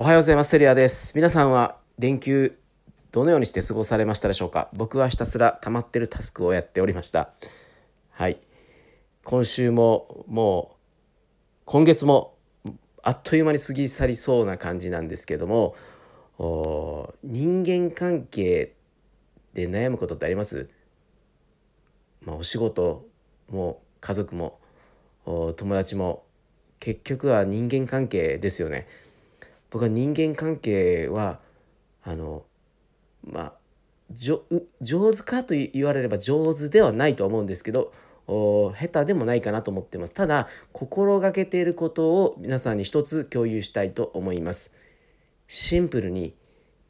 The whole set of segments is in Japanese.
おはようございます。テリアです。皆さんは連休どのようにして過ごされましたでしょうか？僕はひたすら溜まってるタスクをやっておりました。はい。今週ももう今月もあっという間に過ぎ去りそうな感じなんですけども人間関係で悩むことってあります？まあ、お仕事も家族も友達も結局は人間関係ですよね。僕は人間関係はあのまあ上手かと言われれば上手ではないと思うんですけど下手でもないかなと思ってます。ただ心がけていることを皆さんに一つ共有したいと思います。シンプルに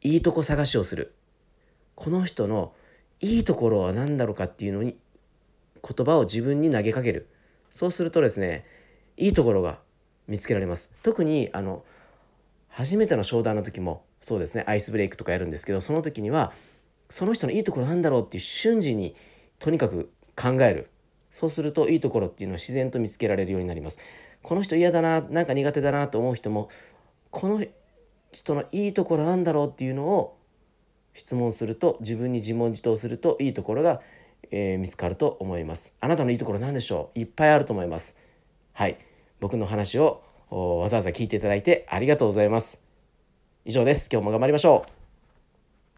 いいとこ探しをする。この人のいいところは何だろうかっていうのに言葉を自分に投げかける。そうするとですねいいところが見つけられます。特にあの初めての商談の時もそうですねアイスブレイクとかやるんですけどその時にはその人のいいところなんだろうっていう瞬時にとにかく考える。そうするといいところっていうのを自然と見つけられるようになります。この人嫌だななんか苦手だなと思う人もこの人のいいところなんだろうっていうのを質問すると自分に自問自答するといいところが、えー、見つかると思います。あなたのいいところ何でしょう？いっぱいあると思います。はい。僕の話をわざわざ聞いていただいてありがとうございます。以上です。今日も頑張りましょう。